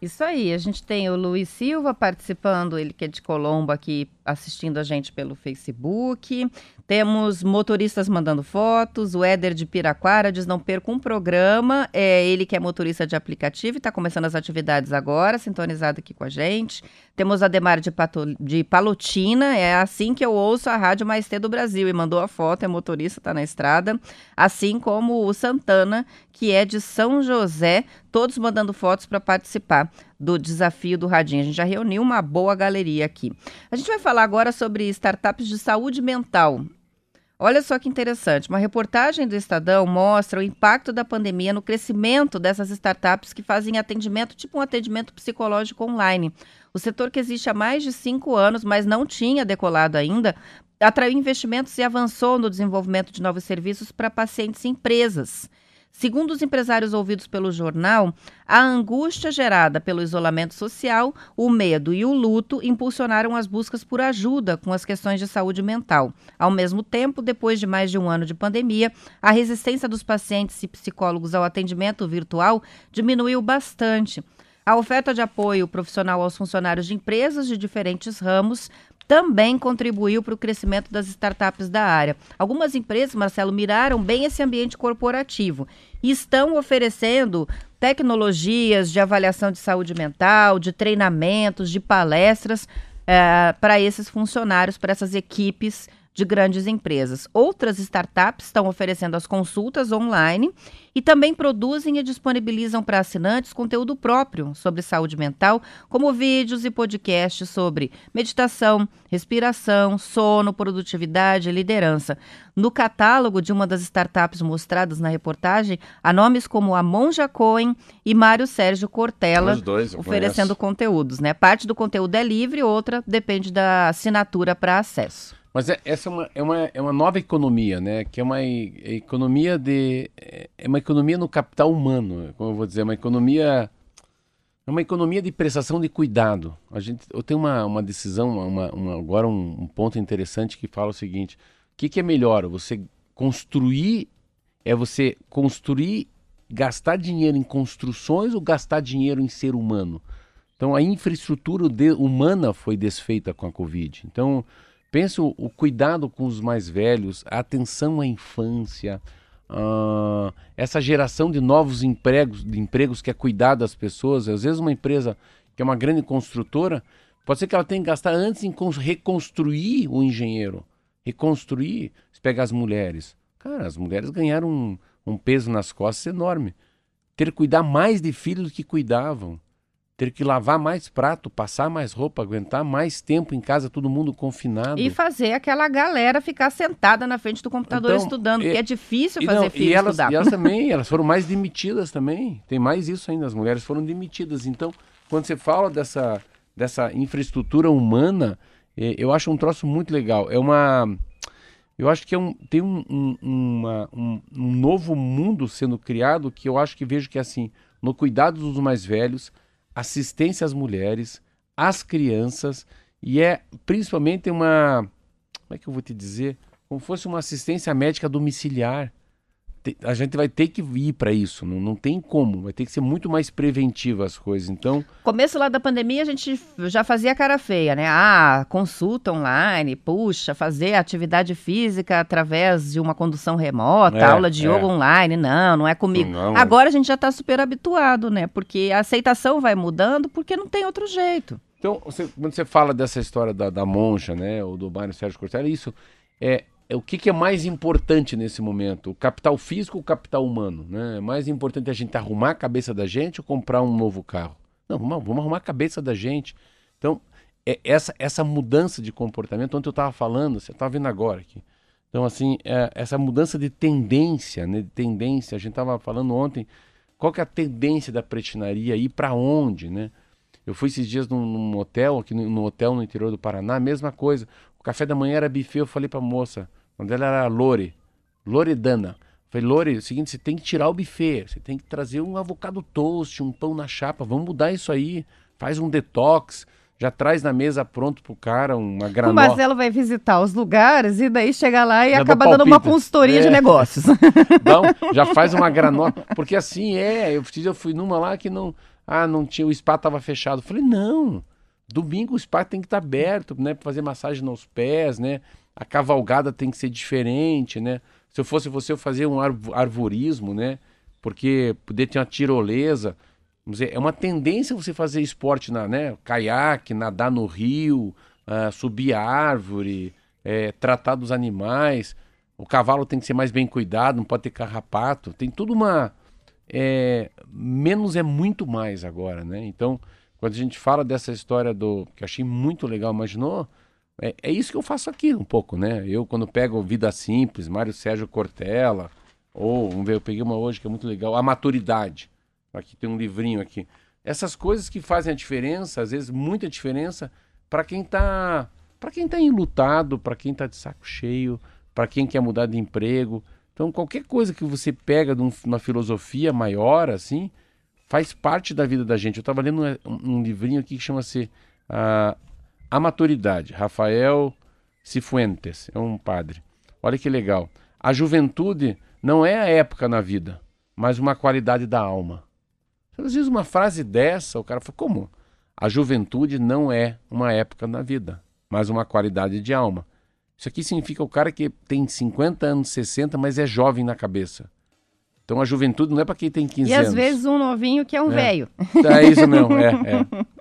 Isso aí, a gente tem o Luiz Silva participando, ele que é de Colombo aqui assistindo a gente pelo Facebook. Temos motoristas mandando fotos, o Éder de Piraquara diz não perca um programa, é ele que é motorista de aplicativo e está começando as atividades agora, sintonizado aqui com a gente. Temos a Demar de, Pato- de Palotina, é assim que eu ouço a Rádio Mais T do Brasil e mandou a foto, é motorista, está na estrada. Assim como o Santana, que é de São José, todos mandando fotos para participar do desafio do Radinho. A gente já reuniu uma boa galeria aqui. A gente vai falar agora sobre startups de saúde mental. Olha só que interessante. Uma reportagem do Estadão mostra o impacto da pandemia no crescimento dessas startups que fazem atendimento, tipo um atendimento psicológico online. O setor que existe há mais de cinco anos, mas não tinha decolado ainda, atraiu investimentos e avançou no desenvolvimento de novos serviços para pacientes e empresas. Segundo os empresários ouvidos pelo jornal, a angústia gerada pelo isolamento social, o medo e o luto impulsionaram as buscas por ajuda com as questões de saúde mental. Ao mesmo tempo, depois de mais de um ano de pandemia, a resistência dos pacientes e psicólogos ao atendimento virtual diminuiu bastante. A oferta de apoio profissional aos funcionários de empresas de diferentes ramos também contribuiu para o crescimento das startups da área. Algumas empresas, Marcelo, miraram bem esse ambiente corporativo e estão oferecendo tecnologias de avaliação de saúde mental, de treinamentos, de palestras é, para esses funcionários, para essas equipes de grandes empresas. Outras startups estão oferecendo as consultas online e também produzem e disponibilizam para assinantes conteúdo próprio sobre saúde mental, como vídeos e podcasts sobre meditação, respiração, sono, produtividade e liderança. No catálogo de uma das startups mostradas na reportagem, há nomes como a Monja Cohen e Mário Sérgio Cortella dois, oferecendo conheço. conteúdos. Né? Parte do conteúdo é livre, outra depende da assinatura para acesso. Mas é, essa é uma, é, uma, é uma nova economia, né? Que é uma economia de. É uma economia no capital humano, como eu vou dizer, uma economia. É uma economia de prestação de cuidado. A gente, eu tenho uma, uma decisão, uma, uma agora um, um, ponto interessante que fala o seguinte: o que, que é melhor? Você construir, é você construir, gastar dinheiro em construções ou gastar dinheiro em ser humano? Então a infraestrutura de, humana foi desfeita com a Covid. Então Penso o cuidado com os mais velhos, a atenção à infância, uh, essa geração de novos empregos, de empregos que é cuidar das pessoas. Às vezes uma empresa que é uma grande construtora, pode ser que ela tenha que gastar antes em reconstruir o engenheiro. Reconstruir, se pegar as mulheres. Cara, as mulheres ganharam um, um peso nas costas enorme. Ter que cuidar mais de filhos do que cuidavam ter que lavar mais prato, passar mais roupa, aguentar mais tempo em casa, todo mundo confinado. E fazer aquela galera ficar sentada na frente do computador então, estudando, porque é difícil fazer não, filho e elas, estudar. E elas *laughs* também, elas foram mais demitidas também. Tem mais isso ainda, as mulheres foram demitidas. Então, quando você fala dessa, dessa infraestrutura humana, é, eu acho um troço muito legal. É uma... Eu acho que é um, tem um, um, uma, um, um novo mundo sendo criado que eu acho que vejo que é assim, no cuidado dos mais velhos, assistência às mulheres, às crianças, e é principalmente uma. Como é que eu vou te dizer? Como fosse uma assistência médica domiciliar a gente vai ter que ir para isso, não, não tem como, vai ter que ser muito mais preventiva as coisas. Então, começo lá da pandemia a gente já fazia cara feia, né? Ah, consulta online, puxa, fazer atividade física através de uma condução remota, é, aula de yoga é. online, não, não é comigo. Não, Agora a gente já está super habituado, né? Porque a aceitação vai mudando porque não tem outro jeito. Então, você, quando você fala dessa história da, da monja, né, ou do Mário Sérgio Cortella, isso é é o que, que, é mais importante nesse momento? O capital físico ou o capital humano? Né? É mais importante a gente arrumar a cabeça da gente ou comprar um novo carro? Não, vamos, vamos arrumar a cabeça da gente. Então, é essa, essa mudança de comportamento, ontem eu estava falando, você está vendo agora aqui. Então, assim, é, essa mudança de tendência, né, de tendência, a gente estava falando ontem, qual que é a tendência da pretinaria e para onde, né? Eu fui esses dias num, num hotel, aqui no, no, hotel no interior do Paraná, mesma coisa. O café da manhã era buffet, eu falei para a moça, quando ela era Lore, Loredana. Falei, Lore, é o seguinte, você tem que tirar o buffet, você tem que trazer um avocado toast, um pão na chapa, vamos mudar isso aí, faz um detox, já traz na mesa pronto pro cara uma granola. O Marcelo vai visitar os lugares e daí chega lá e já acaba dando uma consultoria é. de negócios. *laughs* Então, já *laughs* faz uma granola, porque assim é, eu, eu fui numa lá que não, ah, não tinha, o spa tava fechado. falei, não, domingo o spa tem que estar tá aberto, né, para fazer massagem nos pés, né, a cavalgada tem que ser diferente, né? Se eu fosse você, eu fazia um arvorismo, né? Porque poder ter uma tirolesa. Vamos dizer, é uma tendência você fazer esporte na, né? Caiaque, nadar no rio, uh, subir árvore, é, tratar dos animais. O cavalo tem que ser mais bem cuidado, não pode ter carrapato. Tem tudo uma. É, menos é muito mais agora, né? Então, quando a gente fala dessa história do. que eu achei muito legal, imaginou? É, é isso que eu faço aqui um pouco, né? Eu, quando pego Vida Simples, Mário Sérgio Cortella, ou, vamos ver, eu peguei uma hoje que é muito legal, A Maturidade. Aqui tem um livrinho aqui. Essas coisas que fazem a diferença, às vezes muita diferença, para quem está para quem está enlutado, para quem está de saco cheio, para quem quer mudar de emprego. Então, qualquer coisa que você pega de uma filosofia maior, assim, faz parte da vida da gente. Eu estava lendo um, um, livrinho aqui que chama-se uh, A Maturidade, Rafael Cifuentes, é um padre. Olha que legal. A juventude não é a época na vida, mas uma qualidade da alma. Às vezes uma frase dessa, o cara fala, como? A juventude não é uma época na vida, mas uma qualidade de alma. Isso aqui significa o cara que tem 50 anos, 60, mas é jovem na cabeça. Então a juventude não é para quem tem 15 e anos. E às vezes um novinho que é um é. velho. É isso mesmo, é, é. *laughs*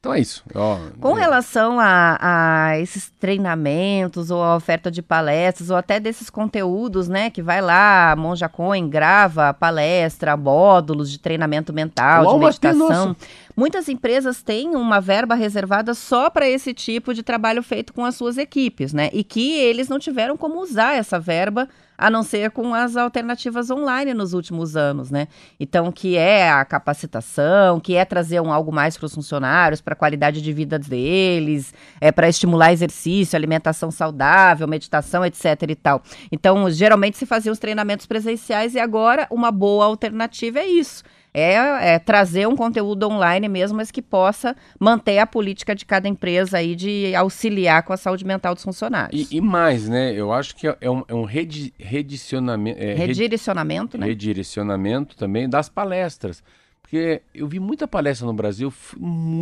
Então é isso. Ó, Com relação a, a, esses treinamentos ou a oferta de palestras ou até desses conteúdos, né, que vai lá, Monja Coin grava palestra, módulos de treinamento mental, de meditação. Muitas empresas têm uma verba reservada só para esse tipo de trabalho feito com as suas equipes, né? E que eles não tiveram como usar essa verba a não ser com as alternativas online nos últimos anos, né? Então, que é a capacitação, que é trazer um algo mais para os funcionários, para a qualidade de vida deles, é para estimular exercício, alimentação saudável, meditação, etc e tal. Então, geralmente se faziam os treinamentos presenciais e agora uma boa alternativa é isso é, é, trazer um conteúdo online mesmo, mas que possa manter a política de cada empresa aí de auxiliar com a saúde mental dos funcionários. E, e mais, né? Eu acho que é um, é um redi, redicionamento. É, redirecionamento, né? Redirecionamento também das palestras. Porque eu vi muita palestra no Brasil,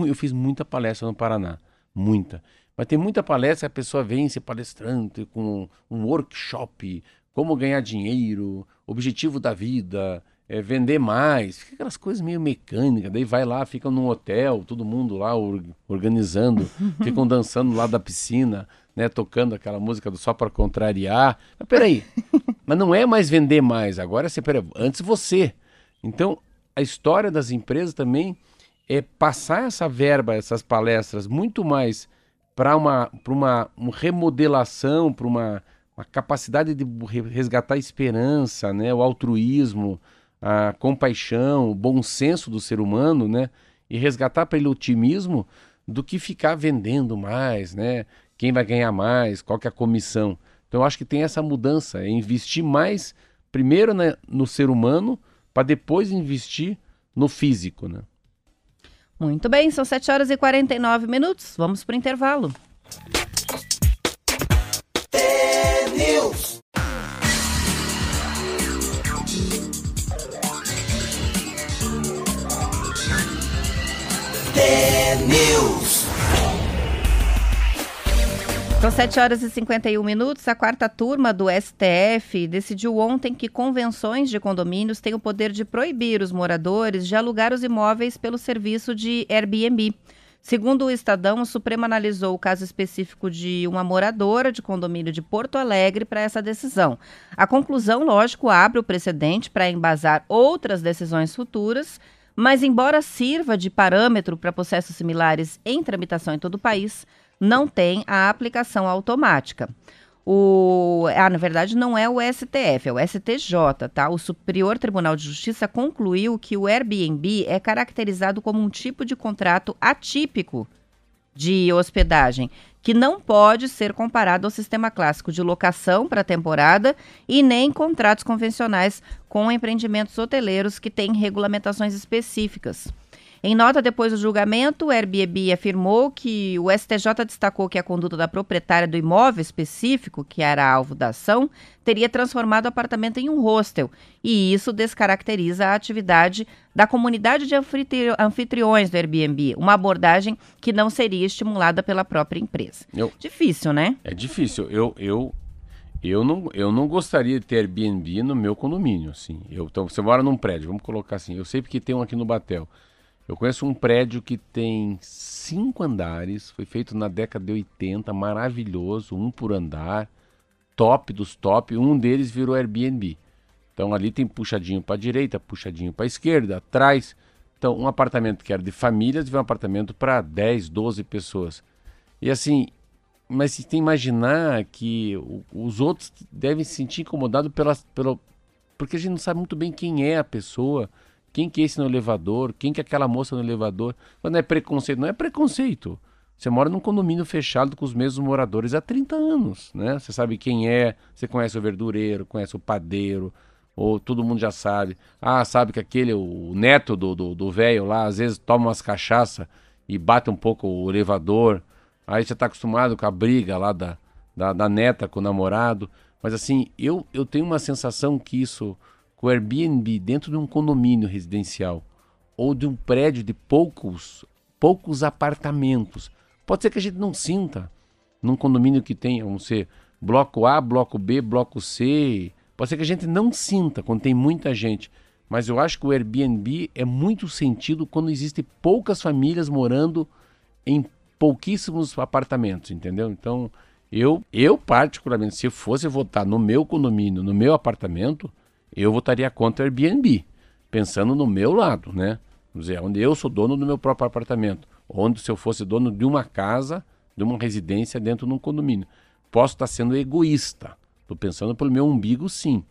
eu fiz muita palestra no Paraná. Muita. Mas tem muita palestra, a pessoa vem ser palestrante com um workshop, como ganhar dinheiro, objetivo da vida, é, vender mais, fica aquelas coisas meio mecânicas, daí vai lá, fica num hotel, todo mundo lá organizando, *laughs* ficam dançando lá da piscina, né, tocando aquela música do só para contrariar. Mas peraí, *laughs* mas não é mais vender mais, agora é você, peraí, antes você. Então, a história das empresas também é passar essa verba, essas palestras, muito mais para uma, uma, uma remodelação, para uma, uma capacidade de resgatar a esperança, né, o altruísmo, a compaixão, o bom senso do ser humano, né? E resgatar para ele o otimismo do que ficar vendendo mais, né? Quem vai ganhar mais, qual que é a comissão. Então eu acho que tem essa mudança, é investir mais primeiro né, no ser humano para depois investir no físico, né? Muito bem, são 7 horas e 49 minutos. Vamos para o intervalo. News. São 7 horas e 51 minutos. A quarta turma do STF decidiu ontem que convenções de condomínios têm o poder de proibir os moradores de alugar os imóveis pelo serviço de Airbnb. Segundo o Estadão, o Supremo analisou o caso específico de uma moradora de condomínio de Porto Alegre para essa decisão. A conclusão, lógico, abre o precedente para embasar outras decisões futuras mas, embora sirva de parâmetro para processos similares em tramitação em todo o país, não tem a aplicação automática. O, ah, na verdade, não é o STF, é o STJ, tá? O Superior Tribunal de Justiça concluiu que o Airbnb é caracterizado como um tipo de contrato atípico de hospedagem, que não pode ser comparado ao sistema clássico de locação para temporada e nem contratos convencionais com empreendimentos hoteleiros que têm regulamentações específicas. Em nota depois do julgamento, o Airbnb afirmou que o STJ destacou que a conduta da proprietária do imóvel específico, que era alvo da ação, teria transformado o apartamento em um hostel, e isso descaracteriza a atividade da comunidade de anfitriões do Airbnb, uma abordagem que não seria estimulada pela própria empresa. Eu, difícil, né? É difícil. Eu, eu, eu, não, eu não gostaria de ter Airbnb no meu condomínio, assim. Eu, então, você mora num prédio, vamos colocar assim. Eu sei porque tem um aqui no Batel. Eu conheço um prédio que tem cinco andares, foi feito na década de 80, maravilhoso, um por andar, top dos top. Um deles virou Airbnb. Então ali tem puxadinho para direita, puxadinho para esquerda, atrás. Então um apartamento que era de famílias virou um apartamento para 10, 12 pessoas. E assim, mas se tem imaginar que os outros devem se sentir incomodados pela, pela, porque a gente não sabe muito bem quem é a pessoa quem que é esse no elevador? Quem que é aquela moça no elevador? Quando é preconceito, não é preconceito. Você mora num condomínio fechado com os mesmos moradores há 30 anos, né? Você sabe quem é, você conhece o verdureiro, conhece o padeiro, ou todo mundo já sabe. Ah, sabe que aquele, o neto do velho lá, às vezes toma umas cachaça e bate um pouco o elevador. Aí você está acostumado com a briga lá da, da, da, neta com o namorado. Mas assim, eu, eu tenho uma sensação que isso, com o Airbnb dentro de um condomínio residencial ou de um prédio de poucos, poucos apartamentos, Pode ser que a gente não sinta num condomínio que tenha, vamos ser, bloco A, bloco B, bloco C. Pode ser que a gente não sinta quando tem muita gente. Mas eu acho que o Airbnb é muito sentido quando existem poucas famílias morando em pouquíssimos apartamentos, entendeu? Então, eu, eu particularmente, se fosse votar no meu condomínio, no meu apartamento, eu votaria contra Airbnb, pensando no meu lado, né? Vamos dizer, onde eu sou dono do meu próprio apartamento onde se eu fosse dono de uma casa, de uma residência dentro de um condomínio. Posso estar sendo egoísta. Estou pensando pelo meu umbigo, sim.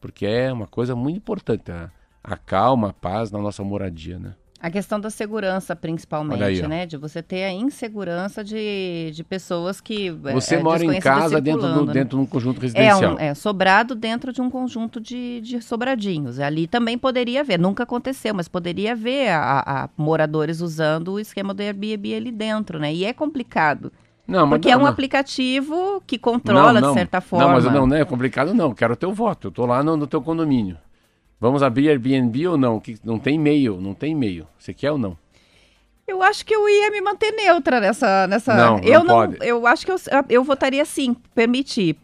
Porque é uma coisa muito importante. A, a calma, a paz na nossa moradia, né? A questão da segurança, principalmente, aí, né? De você ter a insegurança de, de pessoas que. É, você é, mora em casa dentro, do, né? dentro de um conjunto residencial. É, um, é, sobrado dentro de um conjunto de, de sobradinhos. Ali também poderia haver, nunca aconteceu, mas poderia haver a, a moradores usando o esquema do Airbnb ali dentro, né? E é complicado. Não, Porque não, é um não. aplicativo que controla, de certa forma. Não, mas não, não é complicado, não. Quero o teu voto. Eu tô lá no, no teu condomínio. Vamos abrir Airbnb ou não? Que não tem e-mail, não tem e-mail. Você quer ou não? Eu acho que eu ia me manter neutra nessa. nessa... Não, eu não, pode. Eu acho que eu, eu votaria sim, permitir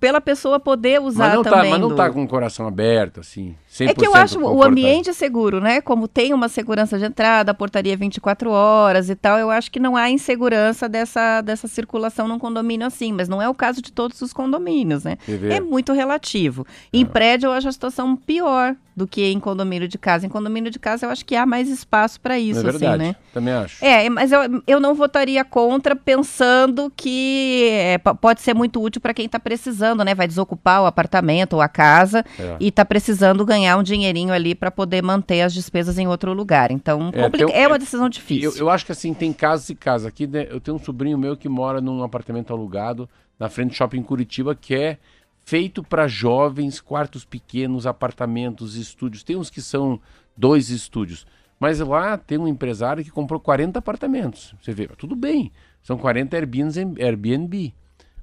pela pessoa poder usar mas não também. Tá, mas não está com o coração aberto, assim. É que eu acho o ambiente seguro, né? Como tem uma segurança de entrada, a portaria 24 horas e tal, eu acho que não há insegurança dessa, dessa circulação num condomínio assim, mas não é o caso de todos os condomínios, né? É muito relativo. Em é. prédio eu acho a situação pior do que em condomínio de casa. Em condomínio de casa eu acho que há mais espaço para isso, é verdade, assim, né? Também acho. É, mas eu, eu não votaria contra pensando que é, pode ser muito útil para quem está precisando, né? Vai desocupar o apartamento ou a casa é. e está precisando ganhar um dinheirinho ali para poder manter as despesas em outro lugar. Então, é, tem, é uma decisão difícil. Eu, eu, acho que assim, tem casos e casos. Aqui né, eu tenho um sobrinho meu que mora num apartamento alugado na frente do shopping Curitiba, que é feito para jovens, quartos pequenos, apartamentos, estúdios. Tem uns que são dois estúdios. Mas lá tem um empresário que comprou 40 apartamentos. Você vê, tudo bem, são 40 Airbnb, Airbnb.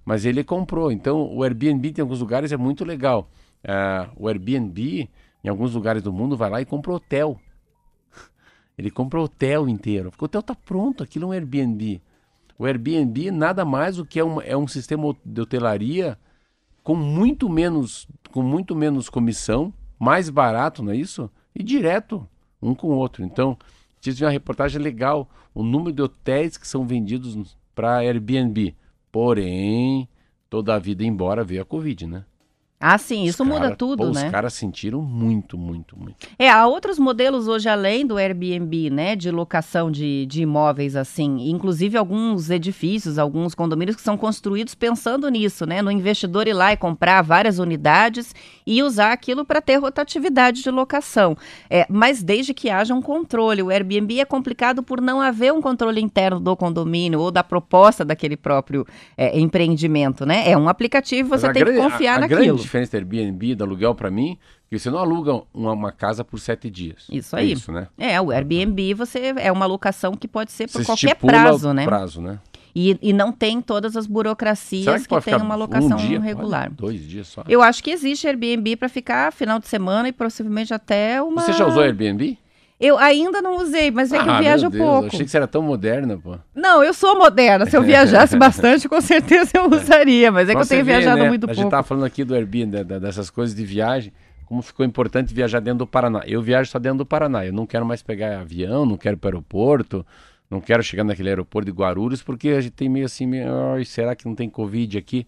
Mas ele comprou. Então, o Airbnb tem alguns lugares é muito legal. Uh, o Airbnb, em alguns lugares do mundo, vai lá e compra hotel. *laughs* Ele compra hotel inteiro. O hotel está pronto, aquilo é um Airbnb. O Airbnb nada mais do que é um, é um sistema de hotelaria com muito menos, com muito menos comissão, mais barato, não é isso? E direto um com o outro. Então, tive uma reportagem legal, o número de hotéis que são vendidos para Airbnb. Porém, toda a vida embora veio a Covid, né? Ah, sim, isso cara, muda tudo, pô, né? Os caras sentiram muito, muito, muito. É, há outros modelos hoje além do Airbnb, né, de locação de, de imóveis assim, inclusive alguns edifícios, alguns condomínios que são construídos pensando nisso, né, no investidor ir lá e comprar várias unidades e usar aquilo para ter rotatividade de locação. É, mas desde que haja um controle, o Airbnb é complicado por não haver um controle interno do condomínio ou da proposta daquele próprio é, empreendimento, né? É um aplicativo, você tem grande, que confiar a, a naquilo diferença do Airbnb, do aluguel para mim, que você não aluga uma, uma, casa por sete dias. Isso é aí. É isso, né? É, o Airbnb você é uma locação que pode ser por você qualquer prazo, né? prazo, né? E, e não tem todas as burocracias que, que tem uma locação um dia, regular. dois dias só. Eu acho que existe Airbnb para ficar final de semana e possivelmente até uma. Você já usou Airbnb? Eu ainda não usei, mas é que ah, eu viajo Deus, pouco. Eu achei que você era tão moderna, pô. Não, eu sou moderna. Se eu *laughs* viajasse bastante, com certeza eu usaria. Mas é que eu tenho vê, viajado né? muito a pouco. A gente tava falando aqui do Airbnb, dessas coisas de viagem, como ficou importante viajar dentro do Paraná. Eu viajo só dentro do Paraná. Eu não quero mais pegar avião, não quero ir para o aeroporto, não quero chegar naquele aeroporto de Guarulhos, porque a gente tem meio assim, meio, será que não tem Covid aqui?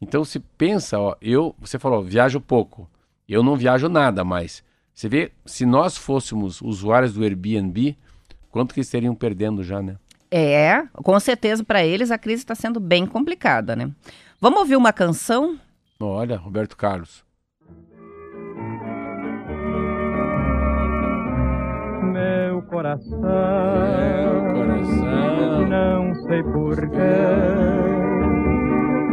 Então se pensa, ó, eu, você falou, viajo pouco. Eu não viajo nada mais. Você vê, se nós fôssemos usuários do Airbnb, quanto que eles estariam perdendo já, né? É, com certeza para eles a crise está sendo bem complicada, né? Vamos ouvir uma canção? Olha, Roberto Carlos. Meu coração, Meu coração não sei porquê.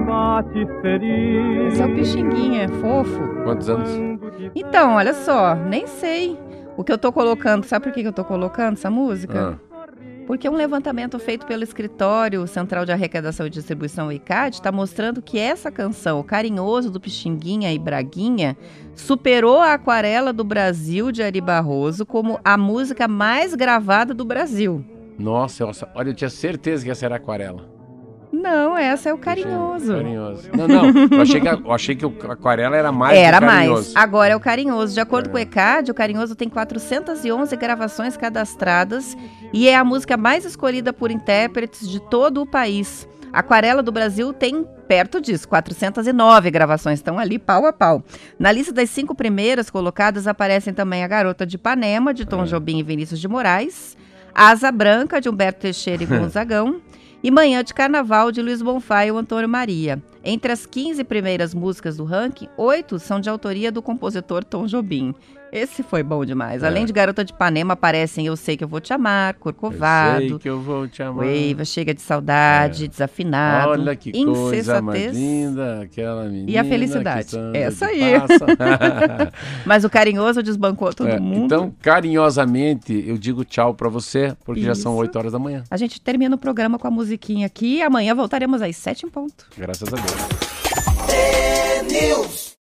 Bate feliz. Esse é o Pixinguinha, é fofo. Quantos anos? Então, olha só, nem sei. O que eu tô colocando, sabe por que que eu tô colocando essa música? Ah, Porque um levantamento feito pelo Escritório Central de Arrecadação e Distribuição, o ICAD, está mostrando que essa canção, o Carinhoso do Pixinguinha e Braguinha, superou a Aquarela do Brasil de Ari Barroso como a música mais gravada do Brasil. nossa, nossa, olha, eu tinha certeza que essa era aquarela. Não, essa é o Carinhoso. Carinhoso. Não, não, eu achei que, a- eu achei que o aquarela era mais Era mais. Agora é o Carinhoso. De acordo É. com o ECAD, o Carinhoso tem 411 gravações cadastradas e é a música mais escolhida por intérpretes de todo o país. Aquarela do Brasil tem perto disso, 409 gravações, estão ali pau a pau. Na lista das cinco primeiras colocadas aparecem também A Garota de Ipanema, de Tom É. Jobim e Vinícius de Moraes, Asa Branca, de Humberto Teixeira e *laughs* Gonzagão, e Manhã de Carnaval, de Luiz Bonfá e o Antônio Maria. Entre as 15 primeiras músicas do ranking, oito são de autoria do compositor Tom Jobim. Esse foi bom demais. É. Além de Garota de Ipanema, aparecem Eu Sei Que Eu Vou Te Amar, Eu Corcovado, sei que eu vou te amar. Waiva, Chega de Saudade, Desafinado, Olha que coisa mais linda, aquela menina. E a felicidade. Essa aí. *laughs* Mas o Carinhoso desbancou todo É, mundo. então, carinhosamente, eu digo tchau pra você, porque já são Isso. 8 horas da manhã. A gente termina o programa com a musiquinha aqui. Amanhã voltaremos às sete em ponto. Graças a Deus.